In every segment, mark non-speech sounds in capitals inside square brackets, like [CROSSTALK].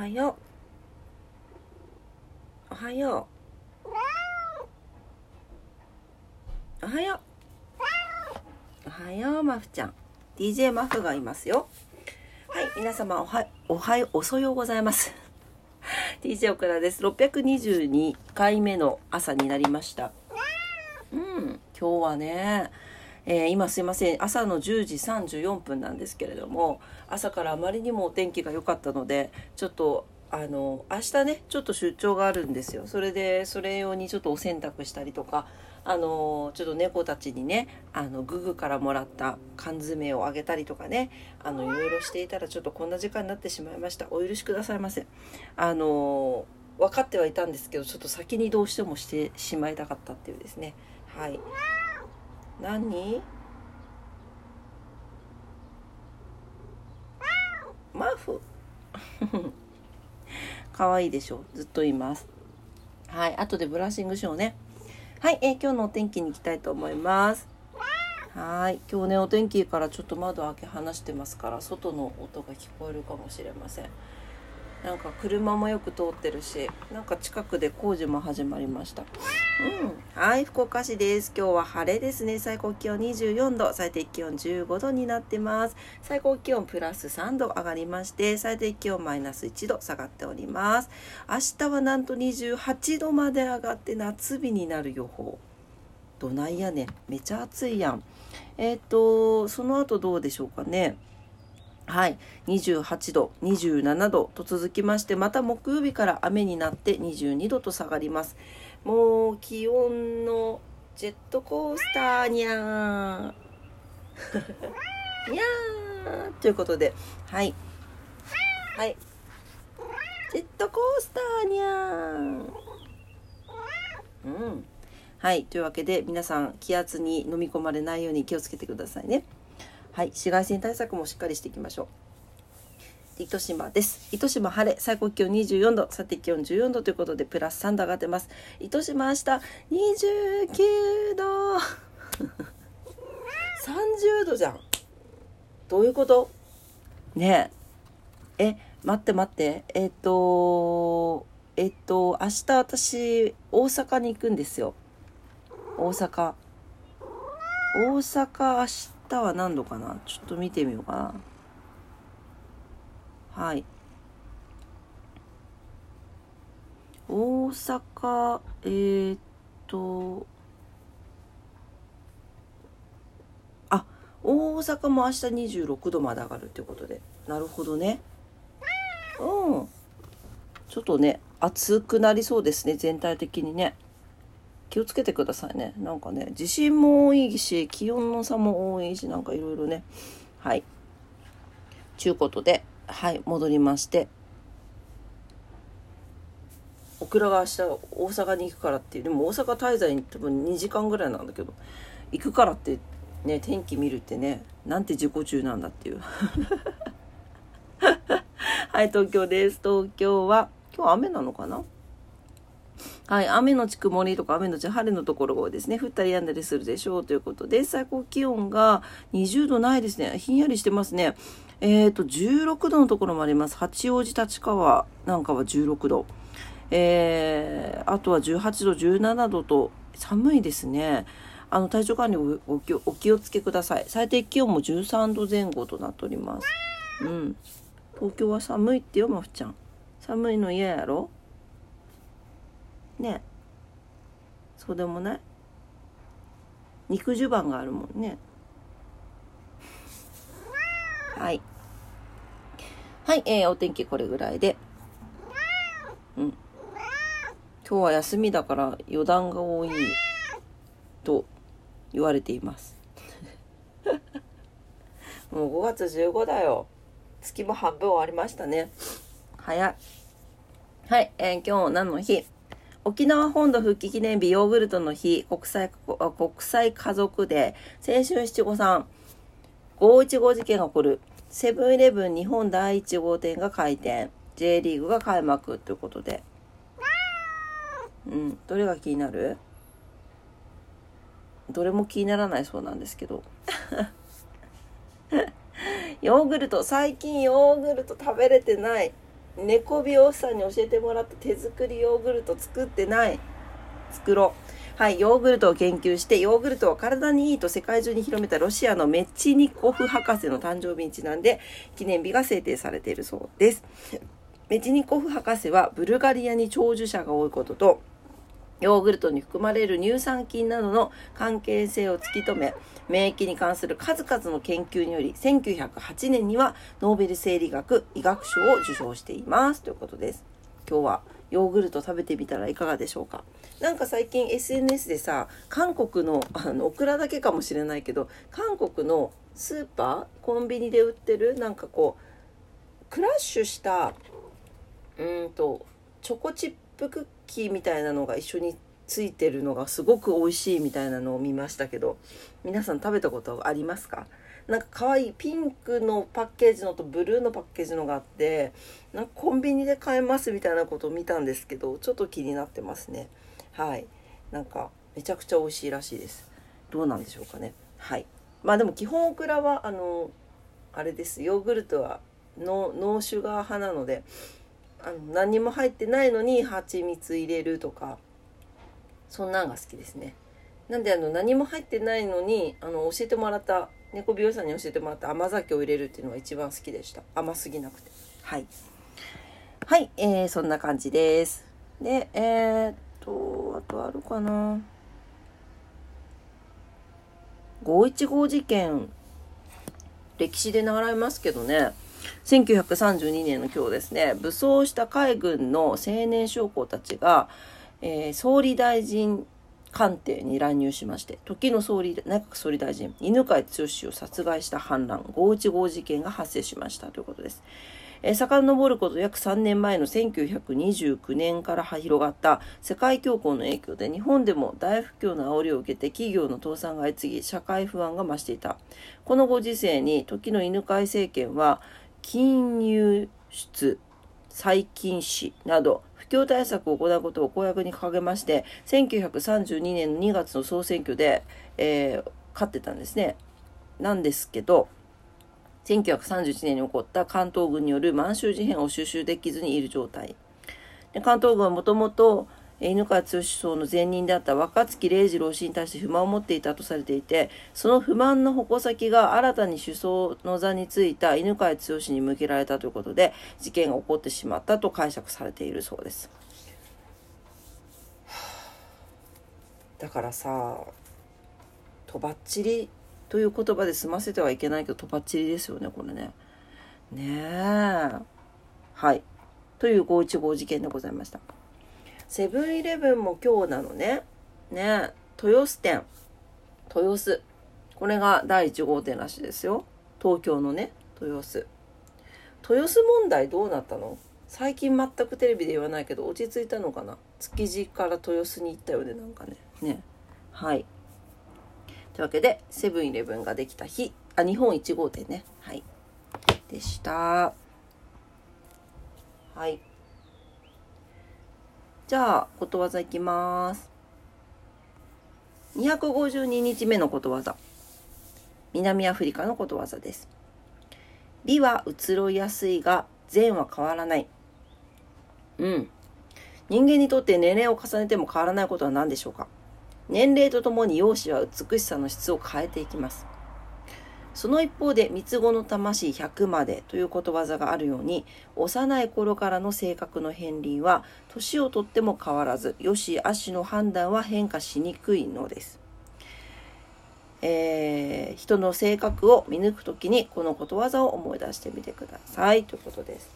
はよう。おはよう。おはよう。おはようマフちゃん。DJ マフがいますよ。はい皆様おはおはようおそようございます。[LAUGHS] DJ オクラです。622回目の朝になりました。うん今日はねえー、今すいません。朝の10時34分なんですけれども朝からあまりにもお天気が良かったのでちょっとあの明日ねちょっと出張があるんですよ。それでそれ用にちょっとお洗濯したりとかあのちょっと猫たちにねあのググからもらった缶詰をあげたりとかねあのいろいろしていたらちょっとこんな時間になってしまいました。お許しくださいませあの分かってはいたんですけどちょっと先にどうしてもしてしまいたかったっていうですね。はい。何？マフ。[LAUGHS] 可愛いでしょ？ずっと言います。はい後でブラッシングしようね。はい、えー、今日のお天気に行きたいと思います。はい今日ねお天気からちょっと窓開け放してますから外の音が聞こえるかもしれません。なんか車もよく通ってるしなんか近くで工事も始まりました。うん。はい福岡市です。今日は晴れですね。最高気温24度。最低気温15度になってます。最高気温プラス3度上がりまして最低気温マイナス1度下がっております。明日はなんと28度まで上がって夏日になる予報。どないやねん。めちゃ暑いやん。えっ、ー、とその後どうでしょうかね。はい、28度、27度と続きまして、また木曜日から雨になって22度と下がります。もう気温のジェットコースターにゃー。[LAUGHS] にゃーということで、はい。はい。ジェットコースターにゃー。うん。はい。というわけで、皆さん、気圧に飲み込まれないように気をつけてくださいね。はい、紫外線対策もしっかりしていきましょう。糸島です。糸島晴れ、最高気温24度、最低気温14度ということで、プラス3度上がってます。糸島明日29度 [LAUGHS] !30 度じゃん。どういうこと？ねえ。え、待って待って。えっ、と、えっ、と、明日私、大阪に行くんですよ。大阪。大阪明日日は何度かな？ちょっと見てみようかな。はい。大阪、えー、っと、あ、大阪も明日26度まで上がるってことで。なるほどね。うん。ちょっとね、暑くなりそうですね、全体的にね。気をつけてくださいね。なんかね、地震も多いし、気温の差も多いし、なんかいろいろね。はい。ちゅうことで、はい、戻りまして。オクラが明日大阪に行くからっていう、でも大阪滞在に多分2時間ぐらいなんだけど、行くからってね、天気見るってね、なんて自己中なんだっていう。はい、東京です。東京は、今日雨なのかな？はい、雨のち曇りとか雨のち晴れのところが多いですね。降ったり止んだりするでしょうということで、最高気温が20度ないですね。ひんやりしてますね。えっ、ー、と、16度のところもあります。八王子立川なんかは16度。えー、あとは18度、17度と寒いですね。あの、体調管理おお気をつけください。最低気温も13度前後となっております。うん。東京は寒いってよ、まふちゃん。寒いの嫌やろ？ね。そうでもない。肉襦袢があるもんね。はい。はい、えー、お天気これぐらいで。うん。今日は休みだから余談が多いと言われています。[LAUGHS] もう5月15だよ。月も半分終わりましたね。早い。はい、えー、今日何の日？沖縄本土復帰記念日ヨーグルトの日国際国際家族で青春七五三515事件が起こる。セブンイレブン日本第1号店が開店。J リーグが開幕ということで。うん。どれが気になる？どれも気にならないそうなんですけど。[LAUGHS] ヨーグルト。最近ヨーグルト食べれてない。猫美容師さんに教えてもらった手作りヨーグルト作ってない。作ろう。はいヨーグルトを研究してヨーグルトは体にいいと世界中に広めたロシアのメッチニコフ博士の誕生日にちなんで記念日が制定されているそうです。メチニコフ博士はブルガリアに長寿者が多いこととヨーグルトに含まれる乳酸菌などの関係性を突き止め、免疫に関する数々の研究により、1908年にはノーベル生理学医学賞を受賞しています。ということです。今日はヨーグルト食べてみたらいかがでしょうか？なんか最近 SNS でさ韓国のあのオクラだけかもしれないけど韓国のスーパーコンビニで売ってるなんかこうクラッシュしたうんとチョコチップクッキみたいなのが一緒についてるのがすごく美味しいみたいなのを見ましたけど皆さん食べたことありますか？なんか可愛いピンクのパッケージのとブルーのパッケージのがあってなんかコンビニで買えますみたいなことを見たんですけどちょっと気になってますね。はい。なんかめちゃくちゃ美味しいらしいです。どうなんでしょうかね。はい。まあでも基本オクラはあのあれです。ヨーグルトはノーシュガー派なのであの何にも入ってないのに蜂蜜入れるとかそんなんが好きですね。なんであの何も入ってないのにあの教えてもらった猫美容師さんに教えてもらった甘酒を入れるっていうのが一番好きでした。甘すぎなくて。はい。はい、えー、そんな感じです。でえー、っとあとあるかな。515事件歴史で習いますけどね。1932年の今日ですね武装した海軍の青年将校たちが、えー、総理大臣官邸に乱入しまして時の総理内閣総理大臣犬飼剛を殺害した反乱515事件が発生しましたということです。えー、遡ること約3年前の1929年から広がった世界恐慌の影響で日本でも大不況の煽りを受けて企業の倒産が相次ぎ社会不安が増していたこのご時世に時の犬飼政権は金融出再禁止など不況対策を行うことを公約に掲げまして1932年の2月の総選挙で、えー、勝ってたんですね。なんですけど1931年に起こった関東軍による満州事変を収集できずにいる状態。で関東軍はもともと犬飼剛首相の前任であった若槻礼次郎氏に対して不満を持っていたとされていてその不満の矛先が新たに首相の座についた犬飼剛に向けられたということで事件が起こってしまったと解釈されているそうです。だからさとばっちりという言葉で済ませてはいけないけどとばっちりですよねこれね。ねえ。はい。という515事件でございました。セブンイレブンも今日なのね。ね。豊洲店。豊洲。これが第1号店らしいですよ。東京のね、豊洲。豊洲問題どうなったの？最近全くテレビで言わないけど落ち着いたのかな？築地から豊洲に行ったよねなんかね。ね。はい。というわけでセブンイレブンができた日。あ日本1号店ね。はい。でした。はい。じゃあ、ことわざいきます。252日目のことわざ。南アフリカのことわざです。美は移ろいやすいが、善は変わらない。うん。人間にとって年齢を重ねても変わらないことは何でしょうか年齢とともに容姿は美しさの質を変えていきます。その一方で三つ子の魂100までということわざがあるように幼い頃からの性格の片鱗は年をとっても変わらずよし悪しの判断は変化しにくいのです。えー、人の性格を見抜く時にこのことわざを思い出してみてくださいということです。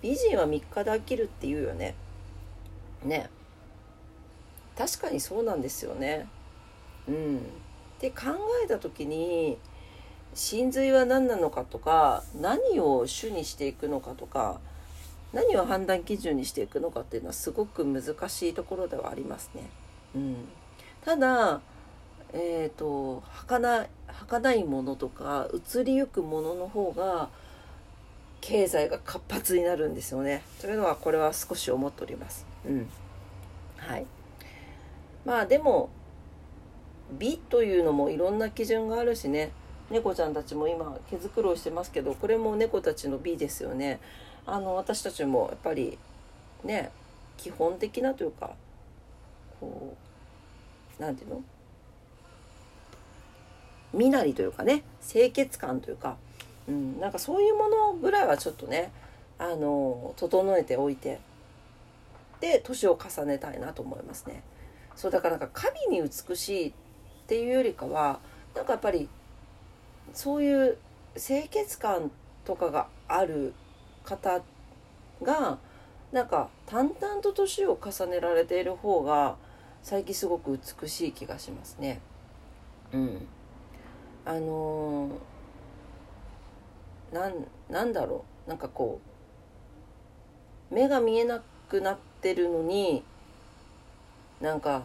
美人は3日で飽きるって言うよね。ね。確かにそうなんですよね。うん。って考えた時に真髄は何なのかとか何を主にしていくのかとか何を判断基準にしていくのかっていうのはすごく難しいところではありますね。うん、ただえーと、儚儚いものとか移りゆくものの方が経済が活発になるんですよね。というのはこれは少し思っております。うん、はいまあでも美というのもいろんな基準があるしね。猫ちゃんたちも今毛づくろいしてますけどこれも猫たちの美ですよね。あの私たちもやっぱりね基本的なというかこうなんていうの？身なりというかね清潔感というか、うん、なんかそういうものぐらいはちょっとねあの整えておいて。で年を重ねたいなと思いますね。そうだからなんか神に美しいっていうよりかはなんかやっぱりそういう清潔感とかがある方がなんか淡々と年を重ねられている方が最近すごく美しい気がしますね。うん。あのー、なんなんだろうなんかこう目が見えなくなってるのになんか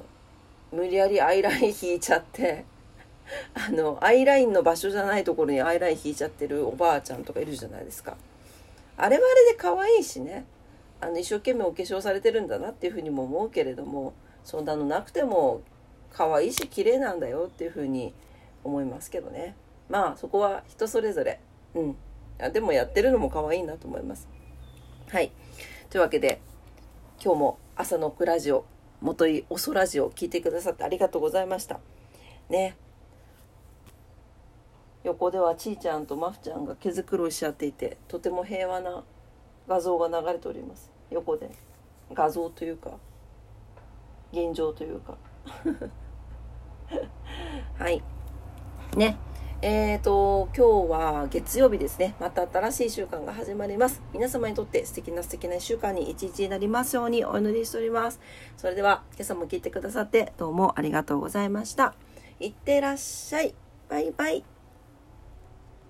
無理やりアイライン引いちゃって [LAUGHS] あのアイラインの場所じゃないところにアイライン引いちゃってるおばあちゃんとかいるじゃないですか。あれはあれで可愛いしね。あの一生懸命お化粧されてるんだなっていうふうにも思うけれどもそんなのなくても可愛いし綺麗なんだよっていうふうに思いますけどね。まあそこは人それぞれ。うん。あでもやってるのも可愛いなと思います。はい。というわけで今日も朝のクラジオ元井おそラジオ聞いてくださってありがとうございました。ね。横ではちーちゃんとまふちゃんが毛づくろいし合っていてとても平和な画像が流れております。横で。画像というか現状というか。[LAUGHS] はい。ね。えーと今日は月曜日ですね。また新しい週間が始まります。皆様にとって素敵な素敵な1週間に一日になりますようにお祈りしております。それでは今朝も聞いてくださってどうもありがとうございました。いってらっしゃい。バイバイ。